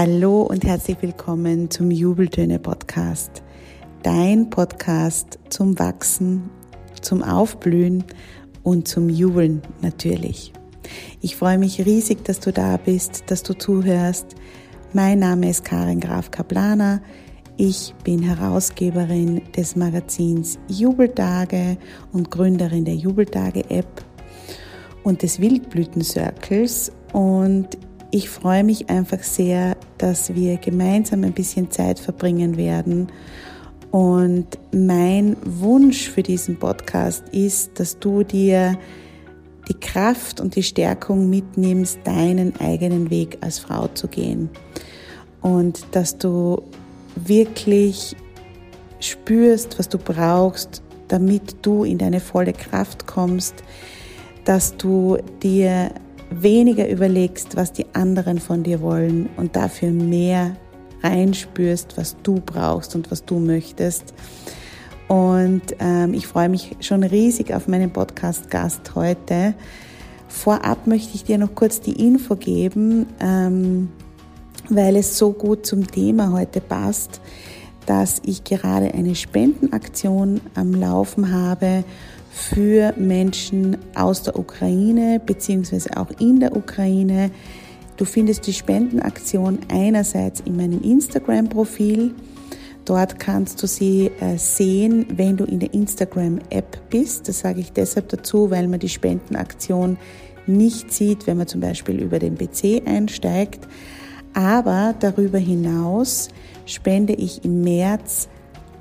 Hallo und herzlich willkommen zum Jubeltöne Podcast. Dein Podcast zum Wachsen, zum Aufblühen und zum Jubeln natürlich. Ich freue mich riesig, dass du da bist, dass du zuhörst. Mein Name ist Karin Graf Kaplaner. Ich bin Herausgeberin des Magazins Jubeltage und Gründerin der Jubeltage App und des Wildblüten Circles und ich freue mich einfach sehr, dass wir gemeinsam ein bisschen Zeit verbringen werden. Und mein Wunsch für diesen Podcast ist, dass du dir die Kraft und die Stärkung mitnimmst, deinen eigenen Weg als Frau zu gehen. Und dass du wirklich spürst, was du brauchst, damit du in deine volle Kraft kommst, dass du dir weniger überlegst, was die anderen von dir wollen und dafür mehr reinspürst, was du brauchst und was du möchtest. Und ähm, ich freue mich schon riesig auf meinen Podcast-Gast heute. Vorab möchte ich dir noch kurz die Info geben, ähm, weil es so gut zum Thema heute passt, dass ich gerade eine Spendenaktion am Laufen habe für Menschen aus der Ukraine beziehungsweise auch in der Ukraine. Du findest die Spendenaktion einerseits in meinem Instagram-Profil. Dort kannst du sie äh, sehen, wenn du in der Instagram-App bist. Das sage ich deshalb dazu, weil man die Spendenaktion nicht sieht, wenn man zum Beispiel über den PC einsteigt. Aber darüber hinaus spende ich im März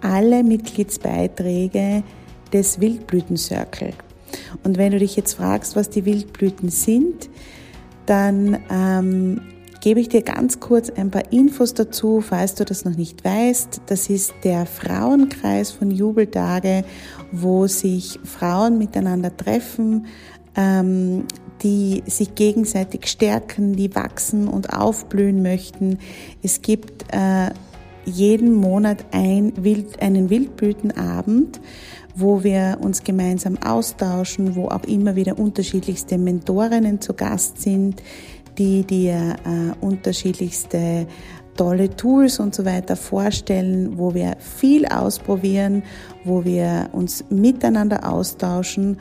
alle Mitgliedsbeiträge des Wildblütencircle. Und wenn du dich jetzt fragst, was die Wildblüten sind, dann ähm, gebe ich dir ganz kurz ein paar Infos dazu, falls du das noch nicht weißt. Das ist der Frauenkreis von Jubeltage, wo sich Frauen miteinander treffen, ähm, die sich gegenseitig stärken, die wachsen und aufblühen möchten. Es gibt äh, jeden Monat ein Wild, einen Wildblütenabend wo wir uns gemeinsam austauschen, wo auch immer wieder unterschiedlichste Mentorinnen zu Gast sind, die dir äh, unterschiedlichste tolle Tools und so weiter vorstellen, wo wir viel ausprobieren, wo wir uns miteinander austauschen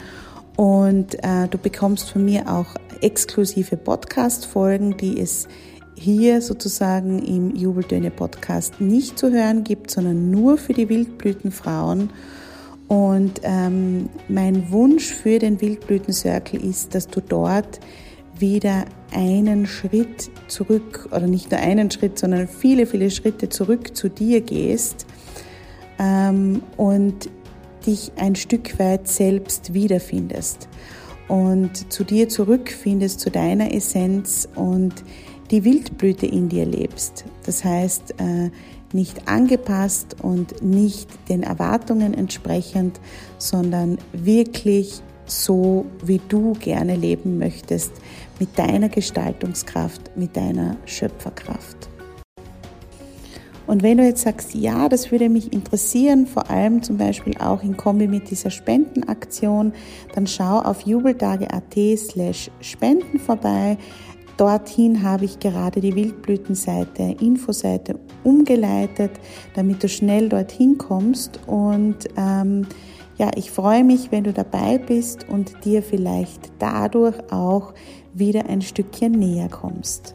und äh, du bekommst von mir auch exklusive Podcast-Folgen, die es hier sozusagen im Jubeltöne Podcast nicht zu hören gibt, sondern nur für die Wildblütenfrauen. Und ähm, mein Wunsch für den Wildblüten Circle ist, dass du dort wieder einen Schritt zurück, oder nicht nur einen Schritt, sondern viele, viele Schritte zurück zu dir gehst ähm, und dich ein Stück weit selbst wiederfindest und zu dir zurückfindest, zu deiner Essenz und die Wildblüte in dir lebst. Das heißt, äh, nicht angepasst und nicht den Erwartungen entsprechend, sondern wirklich so, wie du gerne leben möchtest, mit deiner Gestaltungskraft, mit deiner Schöpferkraft. Und wenn du jetzt sagst, ja, das würde mich interessieren, vor allem zum Beispiel auch in Kombi mit dieser Spendenaktion, dann schau auf jubeltage.at slash spenden vorbei. Dorthin habe ich gerade die Wildblütenseite, Infoseite umgeleitet, damit du schnell dorthin kommst. Und ähm, ja, ich freue mich, wenn du dabei bist und dir vielleicht dadurch auch wieder ein Stückchen näher kommst.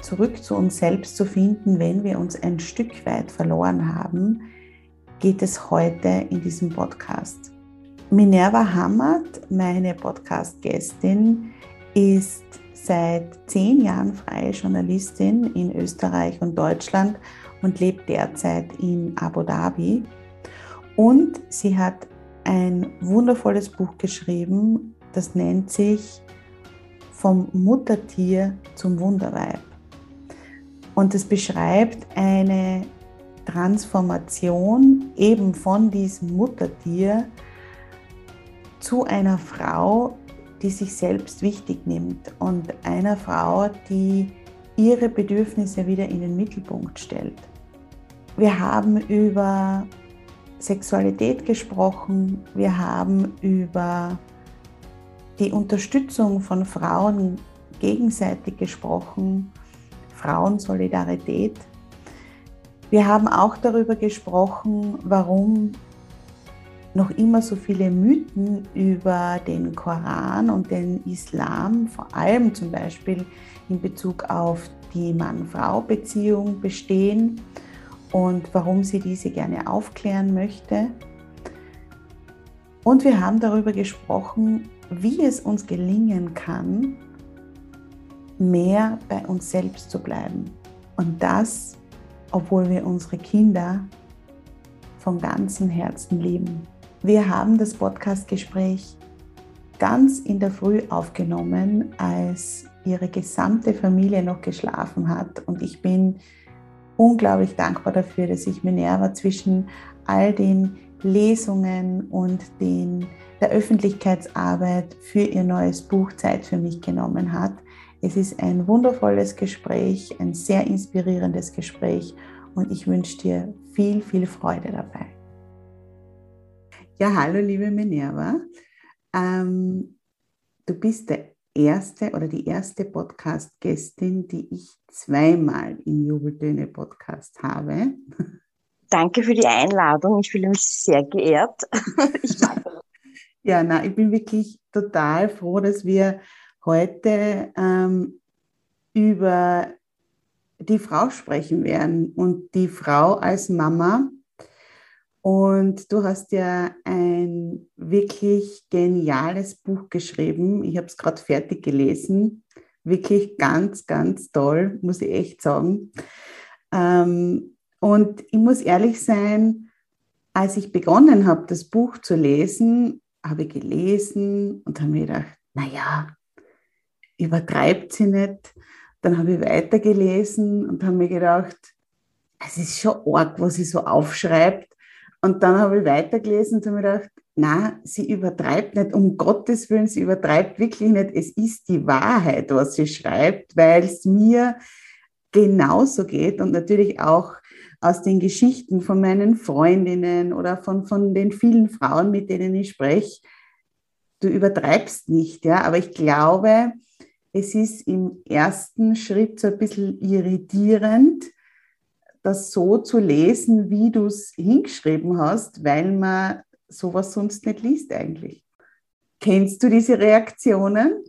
Zurück zu uns selbst zu finden, wenn wir uns ein Stück weit verloren haben, geht es heute in diesem Podcast. Minerva Hammert, meine Podcast-Gästin, ist seit zehn Jahren freie Journalistin in Österreich und Deutschland und lebt derzeit in Abu Dhabi. Und sie hat ein wundervolles Buch geschrieben, das nennt sich Vom Muttertier zum Wunderweib. Und es beschreibt eine Transformation eben von diesem Muttertier zu einer Frau, die sich selbst wichtig nimmt und einer Frau, die ihre Bedürfnisse wieder in den Mittelpunkt stellt. Wir haben über Sexualität gesprochen, wir haben über die Unterstützung von Frauen gegenseitig gesprochen, Frauensolidarität. Wir haben auch darüber gesprochen, warum noch immer so viele Mythen über den Koran und den Islam, vor allem zum Beispiel in Bezug auf die Mann-Frau-Beziehung bestehen und warum sie diese gerne aufklären möchte. Und wir haben darüber gesprochen, wie es uns gelingen kann, mehr bei uns selbst zu bleiben. Und das, obwohl wir unsere Kinder von ganzem Herzen lieben. Wir haben das Podcastgespräch ganz in der Früh aufgenommen, als ihre gesamte Familie noch geschlafen hat. Und ich bin unglaublich dankbar dafür, dass ich Minerva zwischen all den Lesungen und den, der Öffentlichkeitsarbeit für ihr neues Buch Zeit für mich genommen hat. Es ist ein wundervolles Gespräch, ein sehr inspirierendes Gespräch und ich wünsche dir viel, viel Freude dabei. Ja, hallo liebe Minerva. Ähm, du bist der erste oder die erste Podcast-Gästin, die ich zweimal im Jubeltöne-Podcast habe. Danke für die Einladung. Ich fühle mich sehr geehrt. ja, na, ich bin wirklich total froh, dass wir heute ähm, über die Frau sprechen werden und die Frau als Mama. Und du hast ja ein wirklich geniales Buch geschrieben. Ich habe es gerade fertig gelesen. Wirklich ganz, ganz toll, muss ich echt sagen. Ähm, und ich muss ehrlich sein, als ich begonnen habe, das Buch zu lesen, habe ich gelesen und habe mir gedacht, naja, übertreibt sie nicht. Dann habe ich weitergelesen und habe mir gedacht, es ist schon arg, was sie so aufschreibt. Und dann habe ich weitergelesen und habe mir gedacht, na, sie übertreibt nicht, um Gottes Willen, sie übertreibt wirklich nicht. Es ist die Wahrheit, was sie schreibt, weil es mir genauso geht und natürlich auch aus den Geschichten von meinen Freundinnen oder von, von den vielen Frauen, mit denen ich spreche. Du übertreibst nicht, ja, aber ich glaube, es ist im ersten Schritt so ein bisschen irritierend, das so zu lesen, wie du es hingeschrieben hast, weil man sowas sonst nicht liest eigentlich. Kennst du diese Reaktionen?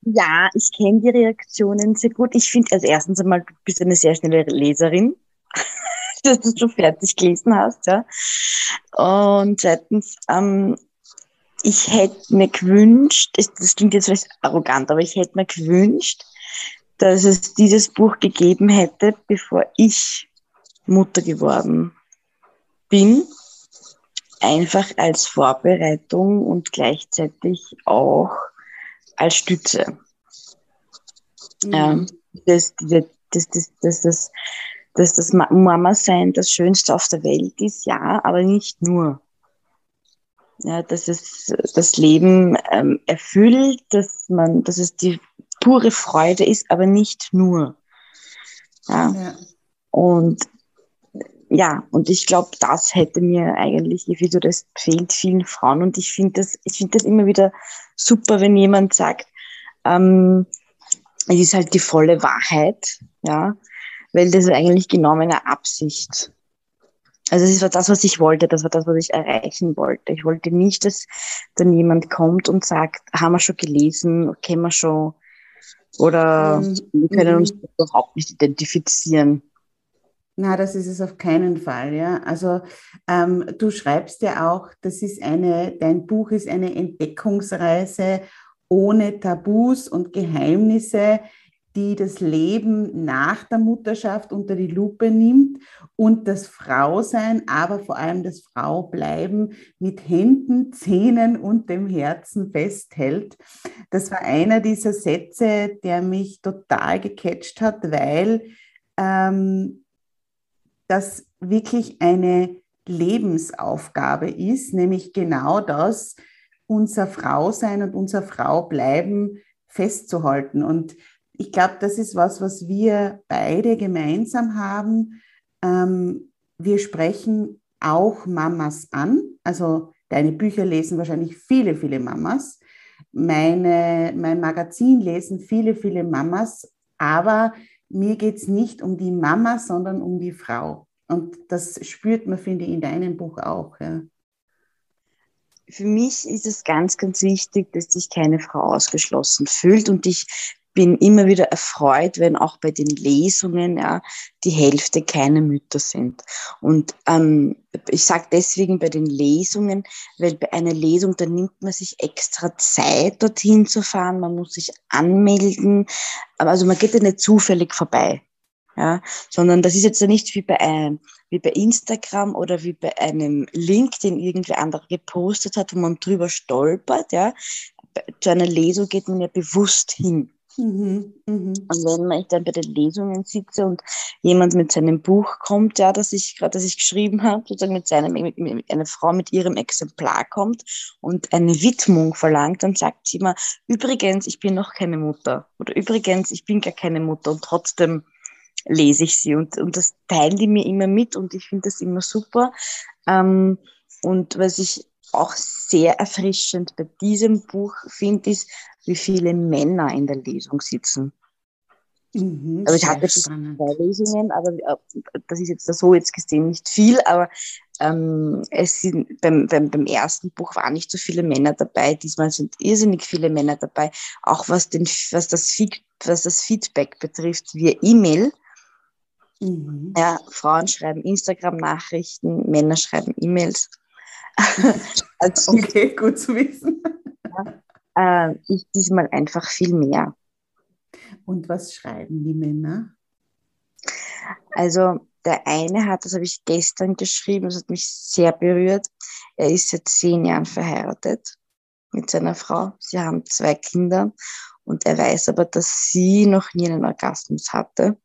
Ja, ich kenne die Reaktionen sehr gut. Ich finde, als erstens einmal, du bist eine sehr schnelle Leserin, dass du schon fertig gelesen hast, ja. Und zweitens, ähm, ich hätte mir gewünscht, das klingt jetzt vielleicht arrogant, aber ich hätte mir gewünscht, dass es dieses Buch gegeben hätte, bevor ich Mutter geworden bin. Einfach als Vorbereitung und gleichzeitig auch als Stütze. Mhm. Ähm, dass, das, das, das, das, dass das Mama-Sein das Schönste auf der Welt ist, ja, aber nicht nur ja, dass es das Leben ähm, erfüllt, dass man, dass es die pure Freude ist, aber nicht nur. Ja. ja. Und ja, und ich glaube, das hätte mir eigentlich, wie du das fehlt vielen Frauen. Und ich finde das, ich finde das immer wieder super, wenn jemand sagt, ähm, es ist halt die volle Wahrheit, ja, weil das ist eigentlich genau meine Absicht. Also es war das, was ich wollte, das war das, was ich erreichen wollte. Ich wollte nicht, dass dann jemand kommt und sagt, haben wir schon gelesen, kennen wir schon, oder mhm. wir können uns mhm. überhaupt nicht identifizieren. Na, das ist es auf keinen Fall, ja. Also ähm, du schreibst ja auch, das ist eine, dein Buch ist eine Entdeckungsreise ohne Tabus und Geheimnisse die das Leben nach der Mutterschaft unter die Lupe nimmt und das Frausein, aber vor allem das Fraubleiben mit Händen, Zähnen und dem Herzen festhält. Das war einer dieser Sätze, der mich total gecatcht hat, weil ähm, das wirklich eine Lebensaufgabe ist, nämlich genau das, unser Frausein und unser Fraubleiben festzuhalten. Und ich glaube, das ist was, was wir beide gemeinsam haben. Ähm, wir sprechen auch Mamas an. Also deine Bücher lesen wahrscheinlich viele, viele Mamas. Meine, mein Magazin lesen viele, viele Mamas. Aber mir geht es nicht um die Mama, sondern um die Frau. Und das spürt man, finde ich, in deinem Buch auch. Ja. Für mich ist es ganz, ganz wichtig, dass sich keine Frau ausgeschlossen fühlt. Und ich bin immer wieder erfreut, wenn auch bei den Lesungen ja, die Hälfte keine Mütter sind. Und ähm, ich sage deswegen bei den Lesungen, weil bei einer Lesung, da nimmt man sich extra Zeit, dorthin zu fahren, man muss sich anmelden, also man geht ja nicht zufällig vorbei. Ja, sondern das ist jetzt ja nicht wie bei einem, wie bei Instagram oder wie bei einem Link, den irgendwer andere gepostet hat, wo man drüber stolpert, ja. Zu einer Lesung geht man ja bewusst hin. Mhm, mh. Und wenn ich dann bei den Lesungen sitze und jemand mit seinem Buch kommt, ja, das ich gerade, das ich geschrieben habe, sozusagen mit seinem, mit, mit, eine Frau mit ihrem Exemplar kommt und eine Widmung verlangt, dann sagt sie immer, übrigens, ich bin noch keine Mutter oder übrigens, ich bin gar keine Mutter und trotzdem lese ich sie und, und das teilen die mir immer mit und ich finde das immer super. Ähm, und was ich auch sehr erfrischend bei diesem Buch finde, ist, wie viele Männer in der Lesung sitzen. Mhm, also ich hatte schon zwei Lesungen, aber äh, das ist jetzt so jetzt gesehen nicht viel, aber ähm, es sind beim, beim, beim ersten Buch waren nicht so viele Männer dabei. Diesmal sind irrsinnig viele Männer dabei, auch was, den, was, das, was das Feedback betrifft via E-Mail. Mhm. Ja, Frauen schreiben Instagram-Nachrichten, Männer schreiben E-Mails. also, okay, gut zu wissen. Ja, äh, ich diesmal einfach viel mehr. Und was schreiben die Männer? Also der eine hat, das habe ich gestern geschrieben, das hat mich sehr berührt. Er ist seit zehn Jahren verheiratet mit seiner Frau. Sie haben zwei Kinder und er weiß aber, dass sie noch nie einen Orgasmus hatte,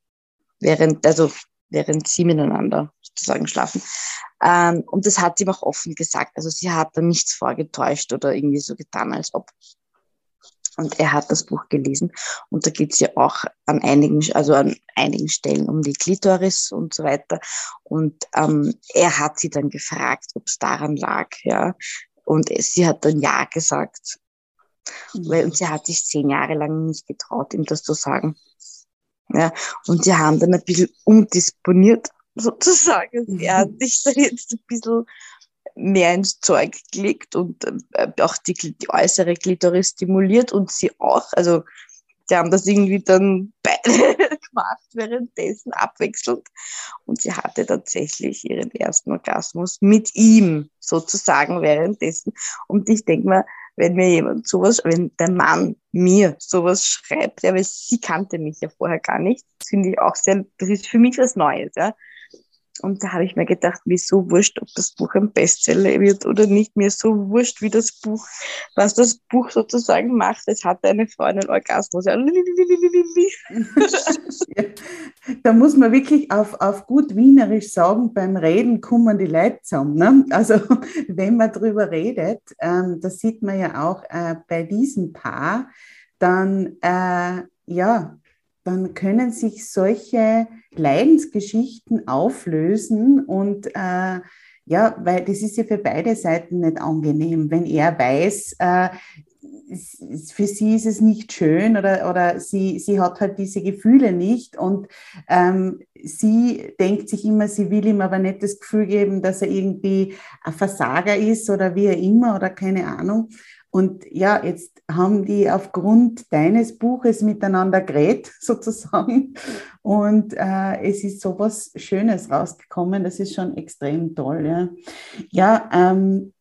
während, also während sie miteinander sozusagen schlafen. Ähm, und das hat sie ihm auch offen gesagt. Also sie hat da nichts vorgetäuscht oder irgendwie so getan, als ob. Und er hat das Buch gelesen und da geht es ja auch an einigen, also an einigen Stellen um die Klitoris und so weiter. Und ähm, er hat sie dann gefragt, ob es daran lag, ja. Und sie hat dann ja gesagt. Mhm. Weil, und sie hat sich zehn Jahre lang nicht getraut, ihm das zu sagen. Ja, und sie haben dann ein bisschen umdisponiert, sozusagen. Mhm. Er hat sich dann jetzt ein bisschen mehr ins Zeug gelegt und äh, auch die, die äußere Klitoris stimuliert und sie auch. Also die haben das irgendwie dann beide gemacht währenddessen abwechselnd. Und sie hatte tatsächlich ihren ersten Orgasmus mit ihm sozusagen währenddessen. Und ich denke mal, wenn mir jemand sowas, wenn der Mann mir sowas schreibt, ja, weil sie kannte mich ja vorher gar nicht, finde ich auch sehr, das ist für mich was Neues, ja. Und da habe ich mir gedacht, mir so wurscht, ob das Buch ein Bestseller wird oder nicht. Mir so wurscht, wie das Buch, was das Buch sozusagen macht. Es hatte eine einen Orgasmus. Ja. da muss man wirklich auf, auf gut Wienerisch sagen, beim Reden kommen die Leute zusammen. Ne? Also wenn man darüber redet, ähm, das sieht man ja auch äh, bei diesem Paar, dann äh, ja, dann können sich solche Leidensgeschichten auflösen und äh, ja, weil das ist ja für beide Seiten nicht angenehm, wenn er weiß, äh, für sie ist es nicht schön oder, oder sie, sie hat halt diese Gefühle nicht und ähm, sie denkt sich immer, sie will ihm aber nicht das Gefühl geben, dass er irgendwie ein Versager ist oder wie er immer oder keine Ahnung. Und ja, jetzt haben die aufgrund deines Buches miteinander geredet, sozusagen. Und äh, es ist so was Schönes rausgekommen. Das ist schon extrem toll. Ja, ja ähm,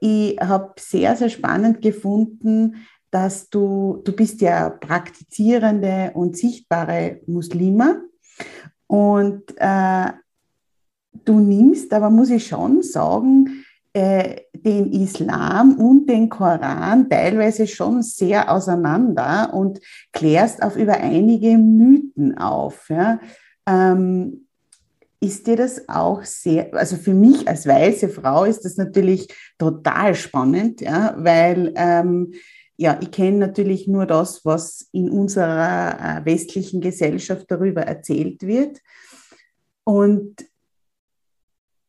ich habe sehr, sehr spannend gefunden, dass du, du bist ja praktizierende und sichtbare Muslime. Und äh, du nimmst, aber muss ich schon sagen, den Islam und den Koran teilweise schon sehr auseinander und klärst auf über einige Mythen auf. Ja. Ähm, ist dir das auch sehr, also für mich als weiße Frau ist das natürlich total spannend, ja, weil ähm, ja, ich kenne natürlich nur das, was in unserer äh, westlichen Gesellschaft darüber erzählt wird. Und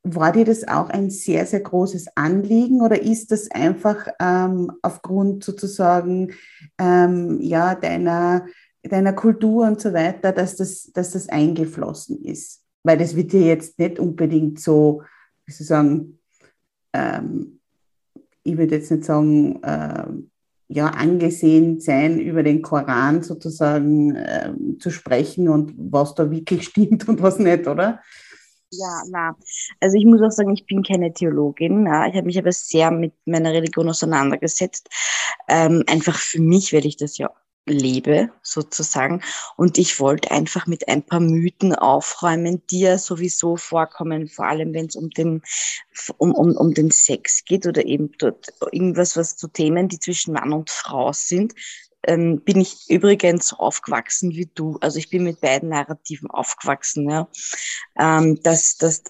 war dir das auch ein sehr, sehr großes Anliegen oder ist das einfach ähm, aufgrund sozusagen ähm, ja, deiner deiner Kultur und so weiter, dass das, dass das eingeflossen ist. Weil das wird dir jetzt nicht unbedingt so, wie soll ich sagen, ähm, ich würde jetzt nicht sagen, äh, ja, angesehen sein, über den Koran sozusagen äh, zu sprechen und was da wirklich stimmt und was nicht, oder? Ja, na. Also ich muss auch sagen, ich bin keine Theologin. Na. Ich habe mich aber sehr mit meiner Religion auseinandergesetzt. Ähm, einfach für mich, weil ich das ja lebe, sozusagen. Und ich wollte einfach mit ein paar Mythen aufräumen, die ja sowieso vorkommen, vor allem wenn es um den, um, um, um den Sex geht oder eben dort irgendwas, was zu Themen, die zwischen Mann und Frau sind, ähm, bin ich übrigens aufgewachsen wie du. Also ich bin mit beiden Narrativen aufgewachsen. Ja. Ähm, das, das,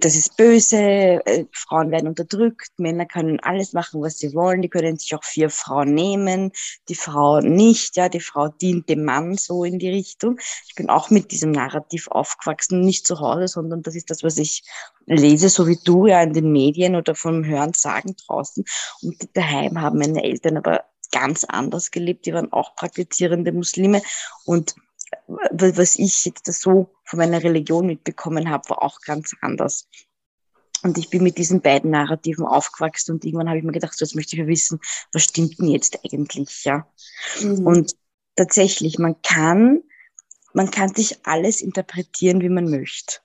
das ist böse, äh, Frauen werden unterdrückt, Männer können alles machen, was sie wollen, die können sich auch vier Frauen nehmen, die Frau nicht, ja, die Frau dient dem Mann so in die Richtung. Ich bin auch mit diesem Narrativ aufgewachsen, nicht zu Hause, sondern das ist das, was ich lese, so wie du ja in den Medien oder vom Hören sagen draußen. Und daheim haben meine Eltern aber ganz anders gelebt. Die waren auch praktizierende Muslime. Und was ich jetzt so von meiner Religion mitbekommen habe, war auch ganz anders. Und ich bin mit diesen beiden Narrativen aufgewachsen und irgendwann habe ich mir gedacht, so jetzt möchte ich ja wissen, was stimmt denn jetzt eigentlich, ja? Mhm. Und tatsächlich, man kann, man kann sich alles interpretieren, wie man möchte.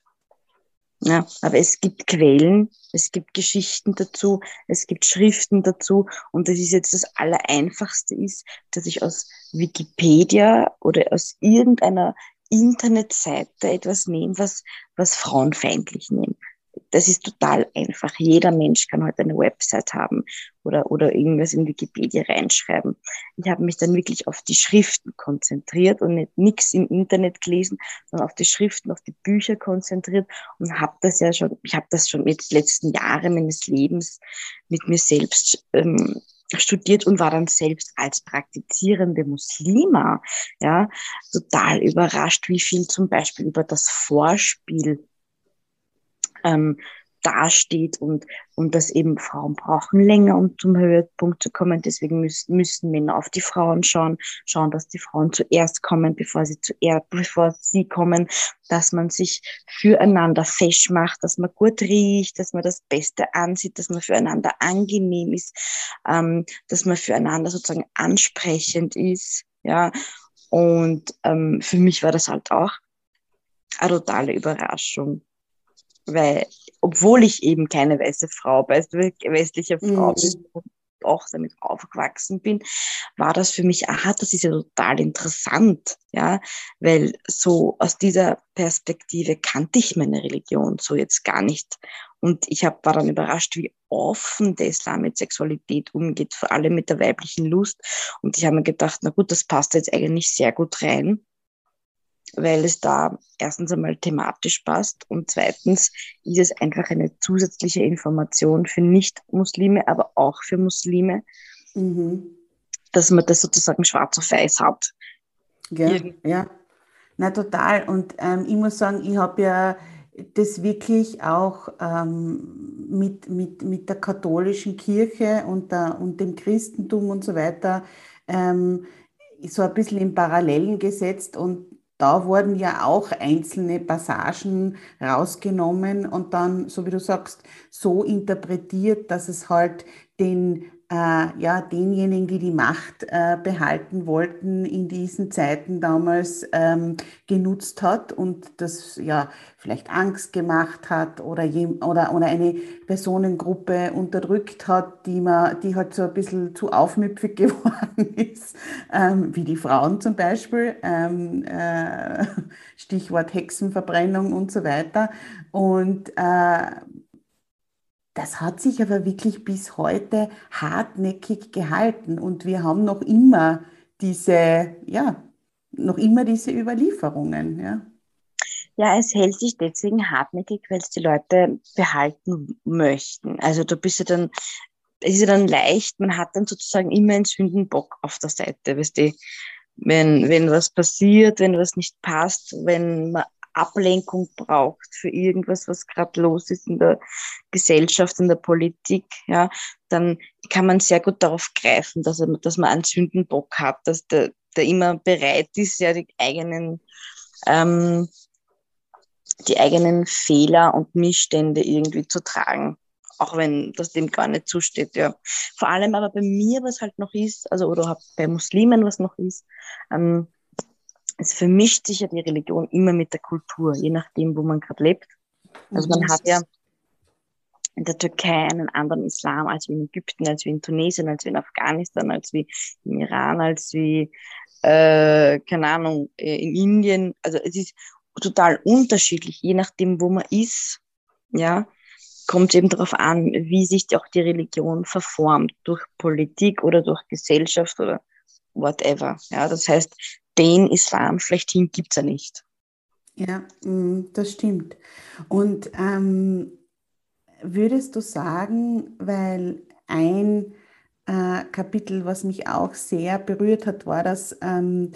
Ja, aber es gibt Quellen, es gibt Geschichten dazu, es gibt Schriften dazu. Und das ist jetzt das Allereinfachste ist, dass ich aus Wikipedia oder aus irgendeiner Internetseite etwas nehme, was, was frauenfeindlich nehme das ist total einfach. Jeder Mensch kann heute eine Website haben oder, oder irgendwas in Wikipedia reinschreiben. Ich habe mich dann wirklich auf die Schriften konzentriert und nicht nichts im Internet gelesen, sondern auf die Schriften, auf die Bücher konzentriert und habe das ja schon, ich habe das schon jetzt die letzten Jahre meines Lebens mit mir selbst ähm, studiert und war dann selbst als praktizierende Muslima, ja, total überrascht, wie viel zum Beispiel über das Vorspiel ähm, dasteht und, und dass eben Frauen brauchen länger, um zum Höhepunkt zu kommen. Deswegen müssen, müssen Männer auf die Frauen schauen, schauen, dass die Frauen zuerst kommen, bevor sie zuerst, bevor sie kommen, dass man sich füreinander fesch macht, dass man gut riecht, dass man das Beste ansieht, dass man füreinander angenehm ist, ähm, dass man füreinander sozusagen ansprechend ist, ja. Und ähm, für mich war das halt auch eine totale Überraschung weil, obwohl ich eben keine weiße Frau, westliche Frau mhm. bin, auch damit aufgewachsen bin, war das für mich, aha, das ist ja total interessant, ja, weil so aus dieser Perspektive kannte ich meine Religion so jetzt gar nicht. Und ich hab, war dann überrascht, wie offen der Islam mit Sexualität umgeht, vor allem mit der weiblichen Lust. Und ich habe mir gedacht, na gut, das passt jetzt eigentlich sehr gut rein weil es da erstens einmal thematisch passt und zweitens ist es einfach eine zusätzliche Information für Nicht-Muslime, aber auch für Muslime, mhm. dass man das sozusagen schwarz auf weiß hat. Ja, ja. Na total. Und ähm, ich muss sagen, ich habe ja das wirklich auch ähm, mit, mit, mit der katholischen Kirche und, der, und dem Christentum und so weiter ähm, so ein bisschen in Parallelen gesetzt und da wurden ja auch einzelne Passagen rausgenommen und dann, so wie du sagst, so interpretiert, dass es halt den äh, ja, denjenigen, die die Macht äh, behalten wollten, in diesen Zeiten damals ähm, genutzt hat und das ja vielleicht Angst gemacht hat oder, je, oder, oder eine Personengruppe unterdrückt hat, die, man, die halt so ein bisschen zu aufmüpfig geworden ist, ähm, wie die Frauen zum Beispiel, ähm, äh, Stichwort Hexenverbrennung und so weiter. Und äh, das hat sich aber wirklich bis heute hartnäckig gehalten und wir haben noch immer diese, ja, noch immer diese Überlieferungen, ja. Ja, es hält sich deswegen hartnäckig, weil es die Leute behalten möchten. Also du bist ja dann, es ist ja dann leicht, man hat dann sozusagen immer einen Sündenbock auf der Seite, weißt du, wenn, wenn was passiert, wenn was nicht passt, wenn man Ablenkung braucht für irgendwas, was gerade los ist in der Gesellschaft, in der Politik, ja, dann kann man sehr gut darauf greifen, dass, er, dass man einen Sündenbock hat, dass der, der immer bereit ist, ja die eigenen ähm, die eigenen Fehler und Missstände irgendwie zu tragen, auch wenn das dem gar nicht zusteht. Ja. Vor allem aber bei mir, was halt noch ist, also oder bei Muslimen, was noch ist, ähm, es vermischt sich ja die Religion immer mit der Kultur, je nachdem, wo man gerade lebt. Also man mhm. hat ja in der Türkei einen anderen Islam als wie in Ägypten, als wie in Tunesien, als wie in Afghanistan, als wie im Iran, als wie, äh, keine Ahnung, äh, in Indien. Also es ist total unterschiedlich, je nachdem, wo man ist, ja, kommt eben darauf an, wie sich auch die Religion verformt, durch Politik oder durch Gesellschaft oder whatever. Ja, das heißt, den Islam schlechthin gibt's ja nicht. Ja, mm, das stimmt. Und ähm, würdest du sagen, weil ein äh, Kapitel, was mich auch sehr berührt hat, war das, ähm,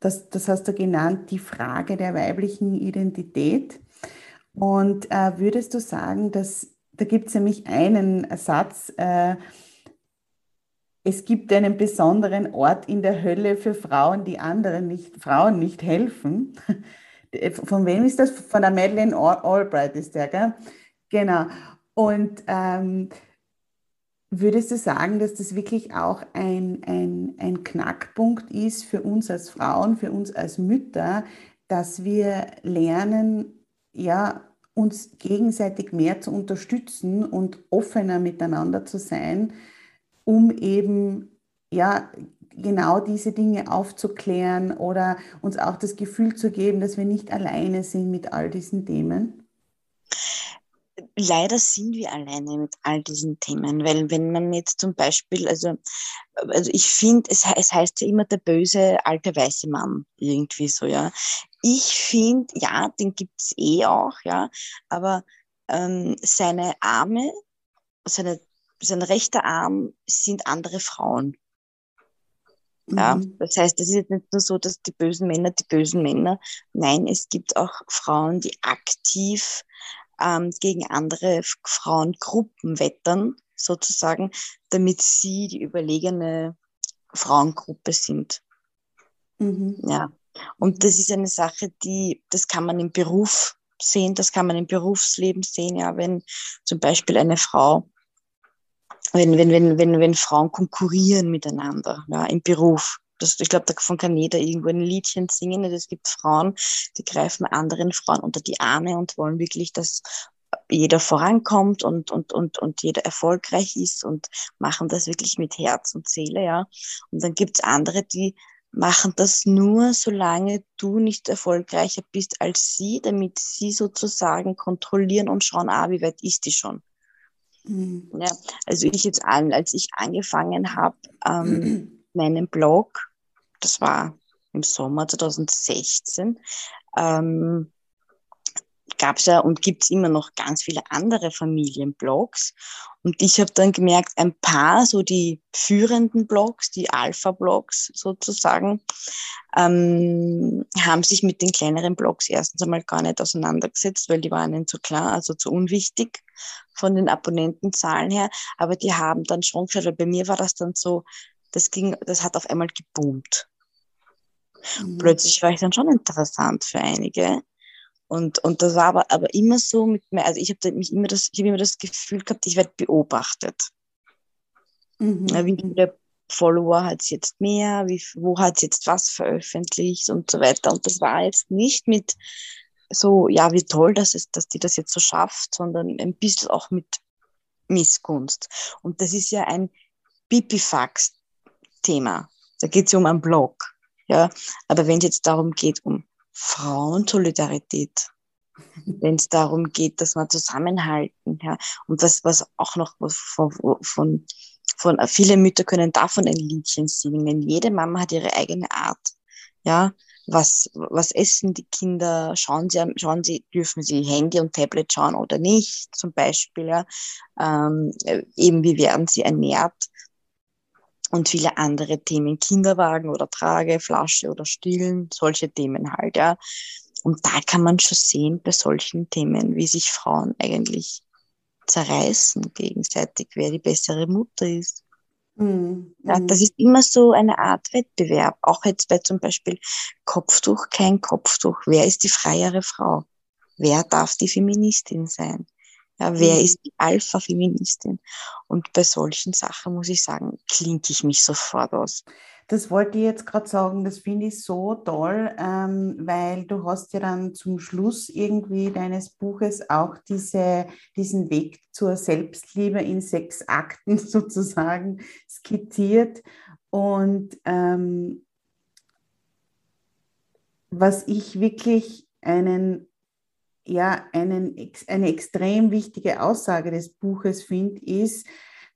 das, das hast du genannt, die Frage der weiblichen Identität. Und äh, würdest du sagen, dass da gibt es nämlich einen Satz, äh, es gibt einen besonderen Ort in der Hölle für Frauen, die anderen nicht, Frauen nicht helfen. Von wem ist das? Von der Madeleine Albright ist der, gell? Genau. Und ähm, würdest du sagen, dass das wirklich auch ein, ein, ein Knackpunkt ist für uns als Frauen, für uns als Mütter, dass wir lernen, ja, uns gegenseitig mehr zu unterstützen und offener miteinander zu sein, um eben ja genau diese Dinge aufzuklären oder uns auch das Gefühl zu geben, dass wir nicht alleine sind mit all diesen Themen? leider sind wir alleine mit all diesen Themen, weil wenn man jetzt zum Beispiel, also, also ich finde, es, es heißt ja immer der böse alte weiße Mann, irgendwie so, ja. Ich finde, ja, den gibt's eh auch, ja, aber ähm, seine Arme, seine, sein rechter Arm sind andere Frauen. Ja, mhm. das heißt, es ist jetzt nicht nur so, dass die bösen Männer die bösen Männer, nein, es gibt auch Frauen, die aktiv ähm, gegen andere Frauengruppen wettern, sozusagen, damit sie die überlegene Frauengruppe sind. Mhm. Ja. Und das ist eine Sache, die, das kann man im Beruf sehen, das kann man im Berufsleben sehen, ja, wenn zum Beispiel eine Frau, wenn, wenn, wenn, wenn, wenn Frauen konkurrieren miteinander, ja, im Beruf, das, ich glaube, davon kann jeder irgendwo ein Liedchen singen. Also es gibt Frauen, die greifen anderen Frauen unter die Arme und wollen wirklich, dass jeder vorankommt und, und, und, und jeder erfolgreich ist und machen das wirklich mit Herz und Seele, ja. Und dann gibt's andere, die machen das nur, solange du nicht erfolgreicher bist als sie, damit sie sozusagen kontrollieren und schauen, ah, wie weit ist die schon. Mhm. Ja, also ich jetzt an, als ich angefangen habe, ähm, meinem Blog, das war im Sommer 2016, ähm, gab es ja und gibt es immer noch ganz viele andere Familienblogs. Und ich habe dann gemerkt, ein paar, so die führenden Blogs, die Alpha-Blogs sozusagen, ähm, haben sich mit den kleineren Blogs erstens einmal gar nicht auseinandergesetzt, weil die waren ihnen zu klar, also zu unwichtig von den Abonnentenzahlen her. Aber die haben dann schon geschaut, weil bei mir war das dann so, das ging, das hat auf einmal geboomt. Mhm. Plötzlich war ich dann schon interessant für einige. Und, und das war aber, aber immer so mit mir, also ich habe mich immer das, ich habe immer das Gefühl gehabt, ich werde beobachtet. Mhm. Wie viele Follower hat es jetzt mehr, wie, wo hat es jetzt was veröffentlicht und so weiter. Und das war jetzt nicht mit so, ja, wie toll das ist, dass die das jetzt so schafft, sondern ein bisschen auch mit Missgunst. Und das ist ja ein Pipifax Thema. Da geht es ja um einen Blog. Ja? Aber wenn es jetzt darum geht, um Frauensolidarität, wenn es darum geht, dass wir zusammenhalten, ja, und das, was auch noch von, von, von viele Mütter können davon ein Liedchen singen. Jede Mama hat ihre eigene Art, ja, was, was essen die Kinder, schauen sie, schauen sie, dürfen sie Handy und Tablet schauen oder nicht, zum Beispiel, ja, ähm, eben wie werden sie ernährt, und viele andere Themen, Kinderwagen oder Trage, Flasche oder Stillen, solche Themen halt, ja. Und da kann man schon sehen bei solchen Themen, wie sich Frauen eigentlich zerreißen gegenseitig, wer die bessere Mutter ist. Mhm. Ja, das ist immer so eine Art Wettbewerb. Auch jetzt bei zum Beispiel Kopftuch, kein Kopftuch. Wer ist die freiere Frau? Wer darf die Feministin sein? Ja, wer mhm. ist die Alpha-Feministin? Und bei solchen Sachen muss ich sagen, klinke ich mich sofort aus. Das wollte ich jetzt gerade sagen, das finde ich so toll, ähm, weil du hast ja dann zum Schluss irgendwie deines Buches auch diese, diesen Weg zur Selbstliebe in sechs Akten sozusagen skizziert. Und ähm, was ich wirklich einen ja, einen, eine extrem wichtige Aussage des Buches finde, ist,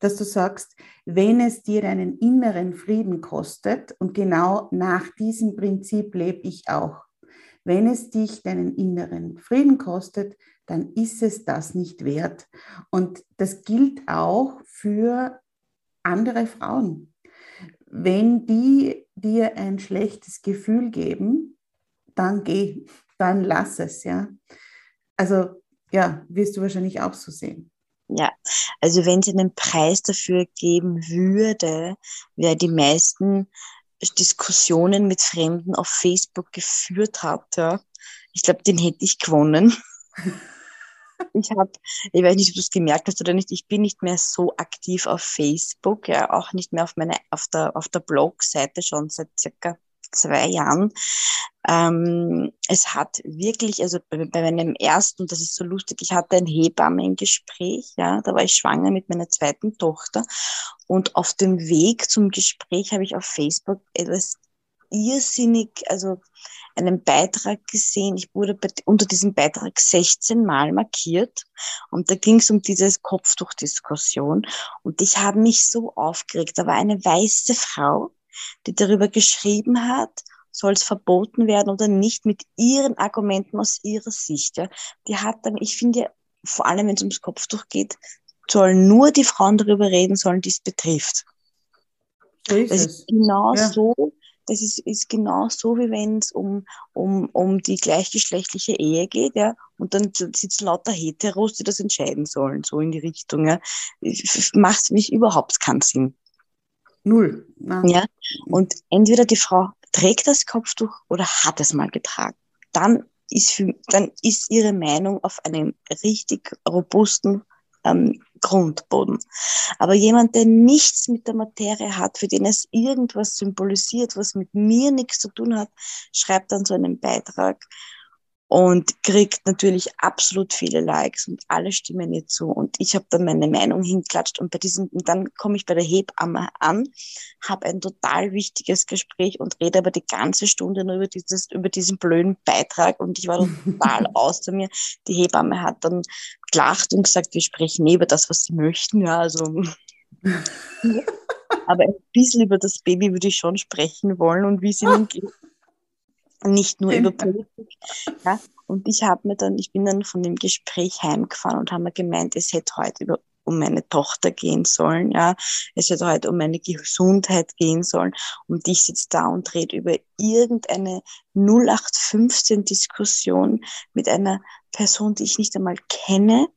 dass du sagst, wenn es dir einen inneren Frieden kostet, und genau nach diesem Prinzip lebe ich auch, wenn es dich deinen inneren Frieden kostet, dann ist es das nicht wert. Und das gilt auch für andere Frauen. Wenn die dir ein schlechtes Gefühl geben, dann geh, dann lass es, ja. Also ja, wirst du wahrscheinlich auch so sehen. Ja, also wenn sie einen Preis dafür geben würde, wer die meisten Diskussionen mit Fremden auf Facebook geführt hat, ja, ich glaube, den hätte ich gewonnen. ich habe, ich weiß nicht, ob du es gemerkt hast oder nicht, ich bin nicht mehr so aktiv auf Facebook, ja, auch nicht mehr auf meiner, auf der, auf der Blog-Seite schon seit circa zwei Jahren. Ähm, es hat wirklich, also bei, meinem ersten, das ist so lustig, ich hatte ein Hebammengespräch, ja, da war ich schwanger mit meiner zweiten Tochter und auf dem Weg zum Gespräch habe ich auf Facebook etwas irrsinnig, also einen Beitrag gesehen. Ich wurde unter diesem Beitrag 16 Mal markiert und da ging es um diese Kopftuchdiskussion und ich habe mich so aufgeregt. Da war eine weiße Frau, die darüber geschrieben hat, soll es verboten werden oder nicht, mit ihren Argumenten aus ihrer Sicht. Ja. Die hat dann, ich finde, vor allem wenn es ums Kopftuch geht, sollen nur die Frauen darüber reden sollen, die es betrifft. So ist das ist genau ja. so, das ist, ist genau so, wie wenn es um, um, um die gleichgeschlechtliche Ehe geht, ja, und dann sitzen lauter Heteros, die das entscheiden sollen, so in die Richtung, ja. Macht für mich überhaupt keinen Sinn. Null. Nein. Ja. Und entweder die Frau trägt das Kopftuch oder hat es mal getragen. Dann ist, für, dann ist ihre Meinung auf einem richtig robusten ähm, Grundboden. Aber jemand, der nichts mit der Materie hat, für den es irgendwas symbolisiert, was mit mir nichts zu tun hat, schreibt dann so einen Beitrag und kriegt natürlich absolut viele Likes und alle stimmen ihr zu. Und ich habe dann meine Meinung hinklatscht und bei diesem, und dann komme ich bei der Hebamme an, habe ein total wichtiges Gespräch und rede aber die ganze Stunde nur über dieses, über diesen blöden Beitrag und ich war total außer mir. Die Hebamme hat dann gelacht und gesagt, wir sprechen nie über das, was sie möchten. Ja, also. aber ein bisschen über das Baby würde ich schon sprechen wollen und wie es ihnen geht nicht nur über Politik. Ja. Und ich habe mir dann, ich bin dann von dem Gespräch heimgefahren und habe mir gemeint, es hätte heute über, um meine Tochter gehen sollen, ja, es hätte heute um meine Gesundheit gehen sollen. Und ich sitze da und rede über irgendeine 0815 Diskussion mit einer Person, die ich nicht einmal kenne,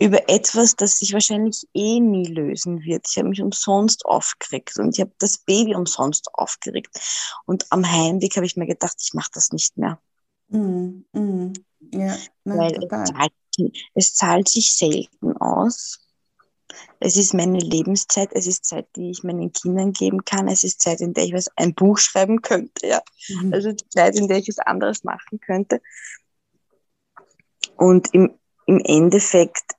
über etwas, das sich wahrscheinlich eh nie lösen wird. Ich habe mich umsonst aufgeregt und ich habe das Baby umsonst aufgeregt. Und am Heimweg habe ich mir gedacht, ich mache das nicht mehr. Mm, mm, ja, nein, Weil es zahlt, es zahlt sich selten aus. Es ist meine Lebenszeit, es ist Zeit, die ich meinen Kindern geben kann, es ist Zeit, in der ich was, ein Buch schreiben könnte, ja. Mhm. Also die Zeit, in der ich was anderes machen könnte. Und im, im Endeffekt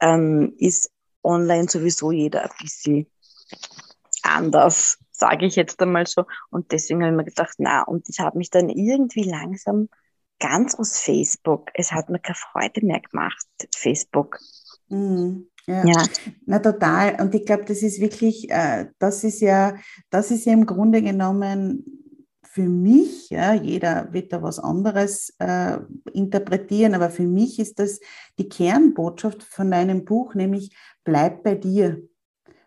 ähm, ist online sowieso jeder ein bisschen anders, sage ich jetzt einmal so. Und deswegen habe ich mir gedacht, na, und ich habe mich dann irgendwie langsam ganz aus Facebook, es hat mir keine Freude mehr gemacht, Facebook. Mhm. Ja. ja. na total. Und ich glaube, das ist wirklich, äh, das ist ja, das ist ja im Grunde genommen für mich, ja, jeder wird da was anderes äh, interpretieren, aber für mich ist das die Kernbotschaft von deinem Buch, nämlich bleib bei dir.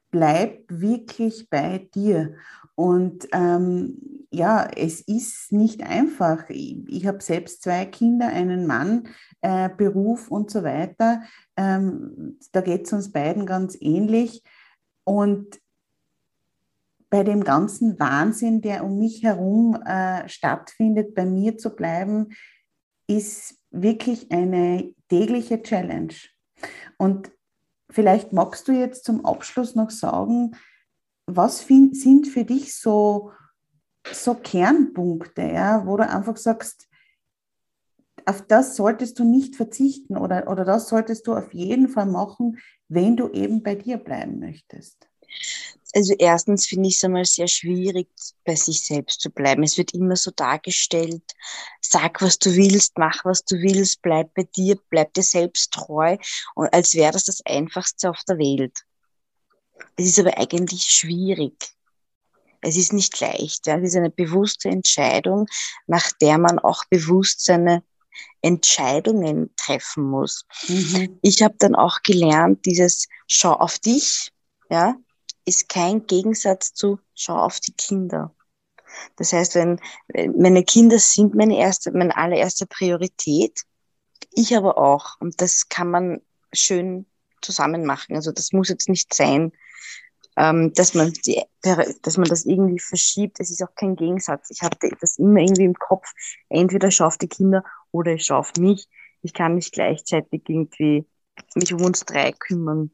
Bleib wirklich bei dir. Und ähm, ja, es ist nicht einfach. Ich, ich habe selbst zwei Kinder, einen Mann, äh, Beruf und so weiter. Ähm, da geht es uns beiden ganz ähnlich. Und bei dem ganzen Wahnsinn, der um mich herum äh, stattfindet, bei mir zu bleiben, ist wirklich eine tägliche Challenge. Und vielleicht magst du jetzt zum Abschluss noch sagen, was find, sind für dich so, so Kernpunkte, ja, wo du einfach sagst, auf das solltest du nicht verzichten oder, oder das solltest du auf jeden Fall machen, wenn du eben bei dir bleiben möchtest? Also erstens finde ich es einmal sehr schwierig, bei sich selbst zu bleiben. Es wird immer so dargestellt, sag, was du willst, mach, was du willst, bleib bei dir, bleib dir selbst treu, und als wäre das das Einfachste auf der Welt. Es ist aber eigentlich schwierig. Es ist nicht leicht. Ja. Es ist eine bewusste Entscheidung, nach der man auch bewusst seine Entscheidungen treffen muss. Mhm. Ich habe dann auch gelernt, dieses Schau auf dich, ja, ist kein Gegensatz zu Schau auf die Kinder. Das heißt, wenn meine Kinder sind meine erste, meine allererste Priorität, ich aber auch. Und das kann man schön zusammen machen. Also das muss jetzt nicht sein, ähm, dass man die, dass man das irgendwie verschiebt. Es ist auch kein Gegensatz. Ich habe das immer irgendwie im Kopf. Entweder schau auf die Kinder oder ich schaue auf mich. Ich kann nicht gleichzeitig irgendwie mich um uns drei kümmern.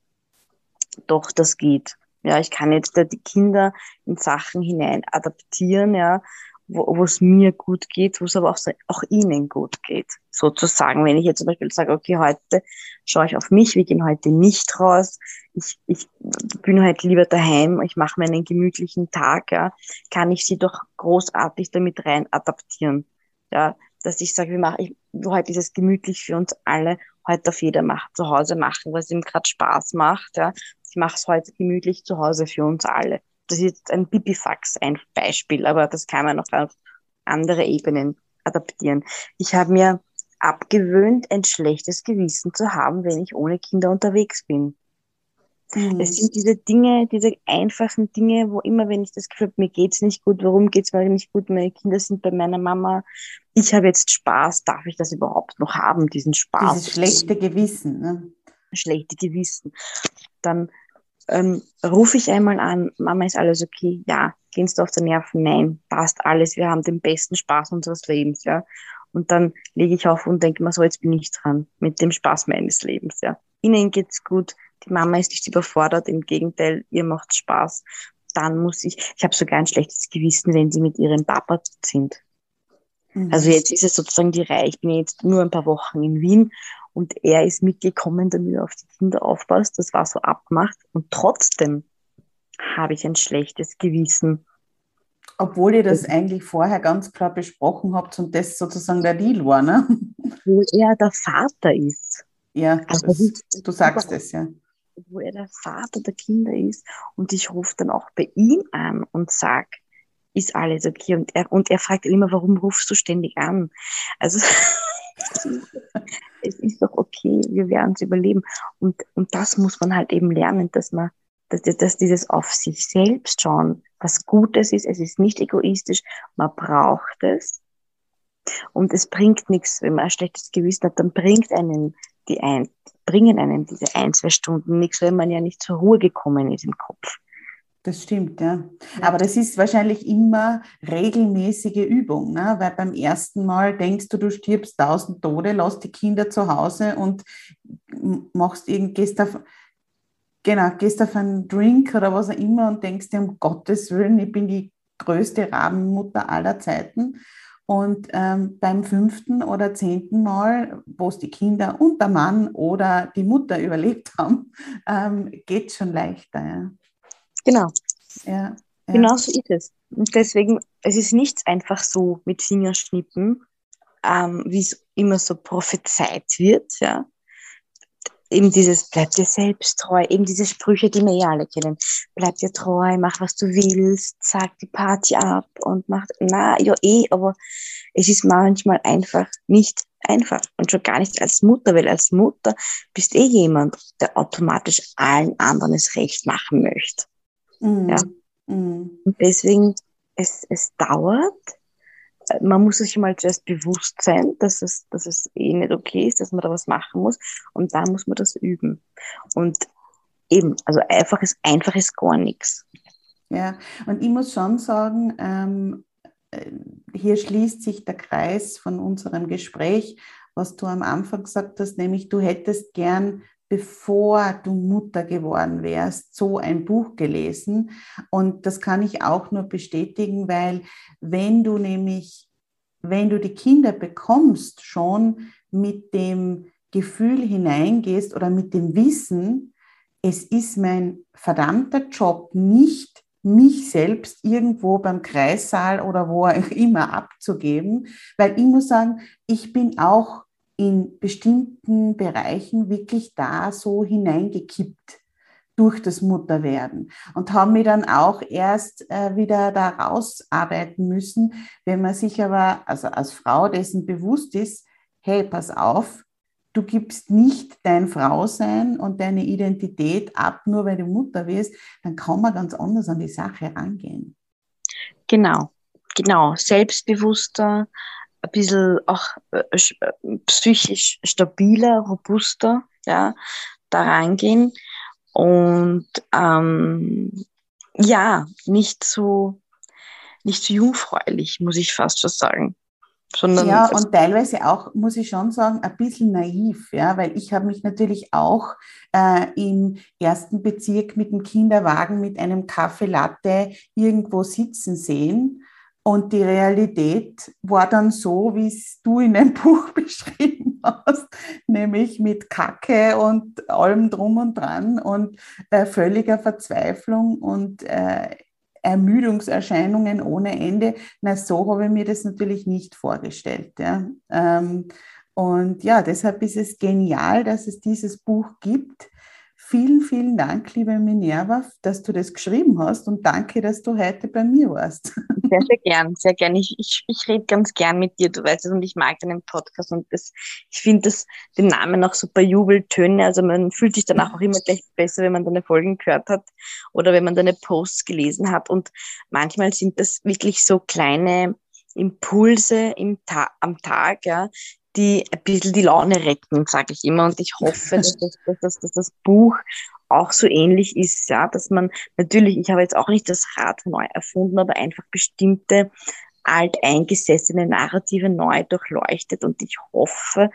Doch, das geht. Ja, ich kann jetzt da die Kinder in Sachen hinein adaptieren, ja, wo es mir gut geht, wo es aber auch, auch ihnen gut geht. Sozusagen, wenn ich jetzt zum Beispiel sage, okay, heute schaue ich auf mich, wir gehen heute nicht raus, ich, ich bin heute lieber daheim, ich mache mir einen gemütlichen Tag, ja, kann ich sie doch großartig damit rein adaptieren. Ja, dass ich sage, wir machen, ich, heute ist es gemütlich für uns alle, heute darf jeder macht, zu Hause machen, was ihm gerade Spaß macht. Ja. Mache es heute gemütlich zu Hause für uns alle. Das ist jetzt ein Bibifax, ein Beispiel, aber das kann man noch auf andere Ebenen adaptieren. Ich habe mir abgewöhnt, ein schlechtes Gewissen zu haben, wenn ich ohne Kinder unterwegs bin. Mhm. Es sind diese Dinge, diese einfachen Dinge, wo immer, wenn ich das Gefühl habe, mir geht's nicht gut, warum geht's mir nicht gut, meine Kinder sind bei meiner Mama, ich habe jetzt Spaß, darf ich das überhaupt noch haben, diesen Spaß? Dieses schlechte Gewissen. Ne? Schlechte Gewissen. Dann ähm, rufe ich einmal an, Mama, ist alles okay? Ja. Gehst du auf die Nerven? Nein. Passt alles. Wir haben den besten Spaß unseres Lebens, ja. Und dann lege ich auf und denke mir so, jetzt bin ich dran mit dem Spaß meines Lebens, ja. Ihnen geht's gut, die Mama ist nicht überfordert, im Gegenteil, ihr macht Spaß. Dann muss ich, ich habe sogar ein schlechtes Gewissen, wenn sie mit ihrem Papa sind. Mhm. Also jetzt ist es sozusagen die Reihe. Ich bin jetzt nur ein paar Wochen in Wien und er ist mitgekommen, damit er auf die Kinder aufpasst. Das war so abgemacht und trotzdem habe ich ein schlechtes Gewissen. Obwohl ihr das eigentlich vorher ganz klar besprochen habt und das sozusagen der Deal war, ne? Obwohl er der Vater ist. Ja, also das, du sagst es, ja wo er der Vater der Kinder ist und ich rufe dann auch bei ihm an und sag, ist alles okay? Und er, und er fragt immer, warum rufst du ständig an? Also es ist doch okay, wir werden es überleben. Und, und das muss man halt eben lernen, dass man, dass, dass dieses auf sich selbst schauen, was Gutes ist, es ist nicht egoistisch, man braucht es. Und es bringt nichts, wenn man ein schlechtes Gewissen hat, dann bringt einen die ein, bringen einem diese ein, zwei Stunden nichts, weil man ja nicht zur Ruhe gekommen ist im Kopf. Das stimmt, ja. Aber das ist wahrscheinlich immer regelmäßige Übung, ne? weil beim ersten Mal denkst du, du stirbst tausend Tode, lass die Kinder zu Hause und machst irgend, gehst auf, genau, gehst auf einen Drink oder was auch immer und denkst dir, um Gottes Willen, ich bin die größte Rabenmutter aller Zeiten. Und ähm, beim fünften oder zehnten Mal, wo es die Kinder und der Mann oder die Mutter überlebt haben, ähm, geht es schon leichter. Ja. Genau. Ja, ja. Genau so ist es. Und deswegen, es ist nichts einfach so mit Fingerschnippen, ähm, wie es immer so prophezeit wird. Ja eben dieses bleib dir selbst treu, eben diese Sprüche, die wir ja alle kennen. Bleib dir treu, mach was du willst, sag die Party ab und mach, na, ja eh, aber es ist manchmal einfach nicht einfach und schon gar nicht als Mutter, weil als Mutter bist eh jemand, der automatisch allen anderen es recht machen möchte. Mm. Ja. Mm. Und deswegen, es, es dauert, man muss sich mal zuerst bewusst sein, dass es, dass es eh nicht okay ist, dass man da was machen muss. Und da muss man das üben. Und eben, also einfach ist, einfach ist gar nichts. Ja, und ich muss schon sagen, ähm, äh, hier schließt sich der Kreis von unserem Gespräch, was du am Anfang gesagt hast, nämlich du hättest gern, bevor du Mutter geworden wärst, so ein Buch gelesen. Und das kann ich auch nur bestätigen, weil wenn du nämlich, wenn du die Kinder bekommst, schon mit dem Gefühl hineingehst oder mit dem Wissen, es ist mein verdammter Job, nicht mich selbst irgendwo beim Kreissaal oder wo auch immer abzugeben, weil ich muss sagen, ich bin auch in bestimmten Bereichen wirklich da so hineingekippt durch das Mutterwerden und haben mich dann auch erst äh, wieder da rausarbeiten müssen, wenn man sich aber, also als Frau dessen bewusst ist, hey, pass auf, du gibst nicht dein Frausein und deine Identität ab, nur weil du Mutter wirst, dann kann man ganz anders an die Sache rangehen. Genau, genau. Selbstbewusster, ein bisschen auch äh, äh, psychisch stabiler, robuster, ja, da reingehen und ähm, ja, nicht so, nicht so jungfräulich, muss ich fast schon sagen. Sondern ja, und teilweise auch, muss ich schon sagen, ein bisschen naiv, ja, weil ich habe mich natürlich auch äh, im ersten Bezirk mit dem Kinderwagen mit einem Kaffee Latte irgendwo sitzen sehen. Und die Realität war dann so, wie es du in deinem Buch beschrieben hast, nämlich mit Kacke und allem drum und dran und äh, völliger Verzweiflung und äh, Ermüdungserscheinungen ohne Ende. Na, so habe ich mir das natürlich nicht vorgestellt. Ja. Ähm, und ja, deshalb ist es genial, dass es dieses Buch gibt. Vielen, vielen Dank, liebe Minerva, dass du das geschrieben hast und danke, dass du heute bei mir warst. Sehr, sehr gern, sehr gern. Ich, ich, ich rede ganz gern mit dir, du weißt es, und ich mag deinen Podcast und das, ich finde den Namen auch super Jubeltöne. Also man fühlt sich danach auch immer gleich besser, wenn man deine Folgen gehört hat oder wenn man deine Posts gelesen hat. Und manchmal sind das wirklich so kleine Impulse im Ta am Tag, ja, die ein bisschen die Laune retten, sage ich immer. Und ich hoffe, dass das, dass, das, dass das Buch auch so ähnlich ist, ja, dass man natürlich, ich habe jetzt auch nicht das Rad neu erfunden, aber einfach bestimmte alteingesessene Narrative neu durchleuchtet und ich hoffe,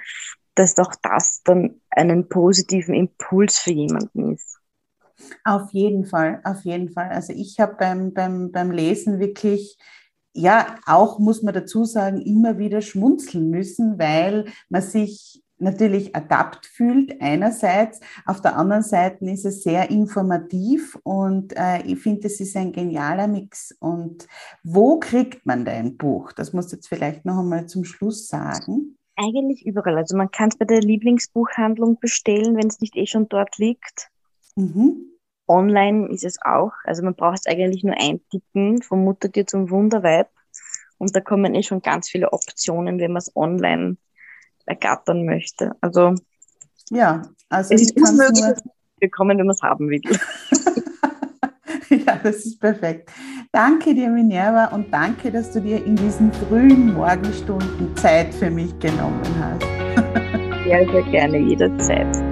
dass auch das dann einen positiven Impuls für jemanden ist. Auf jeden Fall, auf jeden Fall. Also ich habe beim, beim, beim Lesen wirklich ja, auch muss man dazu sagen, immer wieder schmunzeln müssen, weil man sich natürlich adapt fühlt einerseits, auf der anderen Seite ist es sehr informativ und äh, ich finde, es ist ein genialer Mix. Und wo kriegt man dein Buch? Das muss jetzt vielleicht noch einmal zum Schluss sagen. Eigentlich überall. Also man kann es bei der Lieblingsbuchhandlung bestellen, wenn es nicht eh schon dort liegt. Mhm. Online ist es auch. Also man braucht es eigentlich nur eintippen, vom Muttertier zum Wunderweib. Und da kommen eh schon ganz viele Optionen, wenn man es online ergattern möchte. Also ja, also es ist unmöglich, nur... bekommen, wenn man es haben will. ja, das ist perfekt. Danke dir, Minerva, und danke, dass du dir in diesen frühen Morgenstunden Zeit für mich genommen hast. sehr, sehr gerne, jederzeit.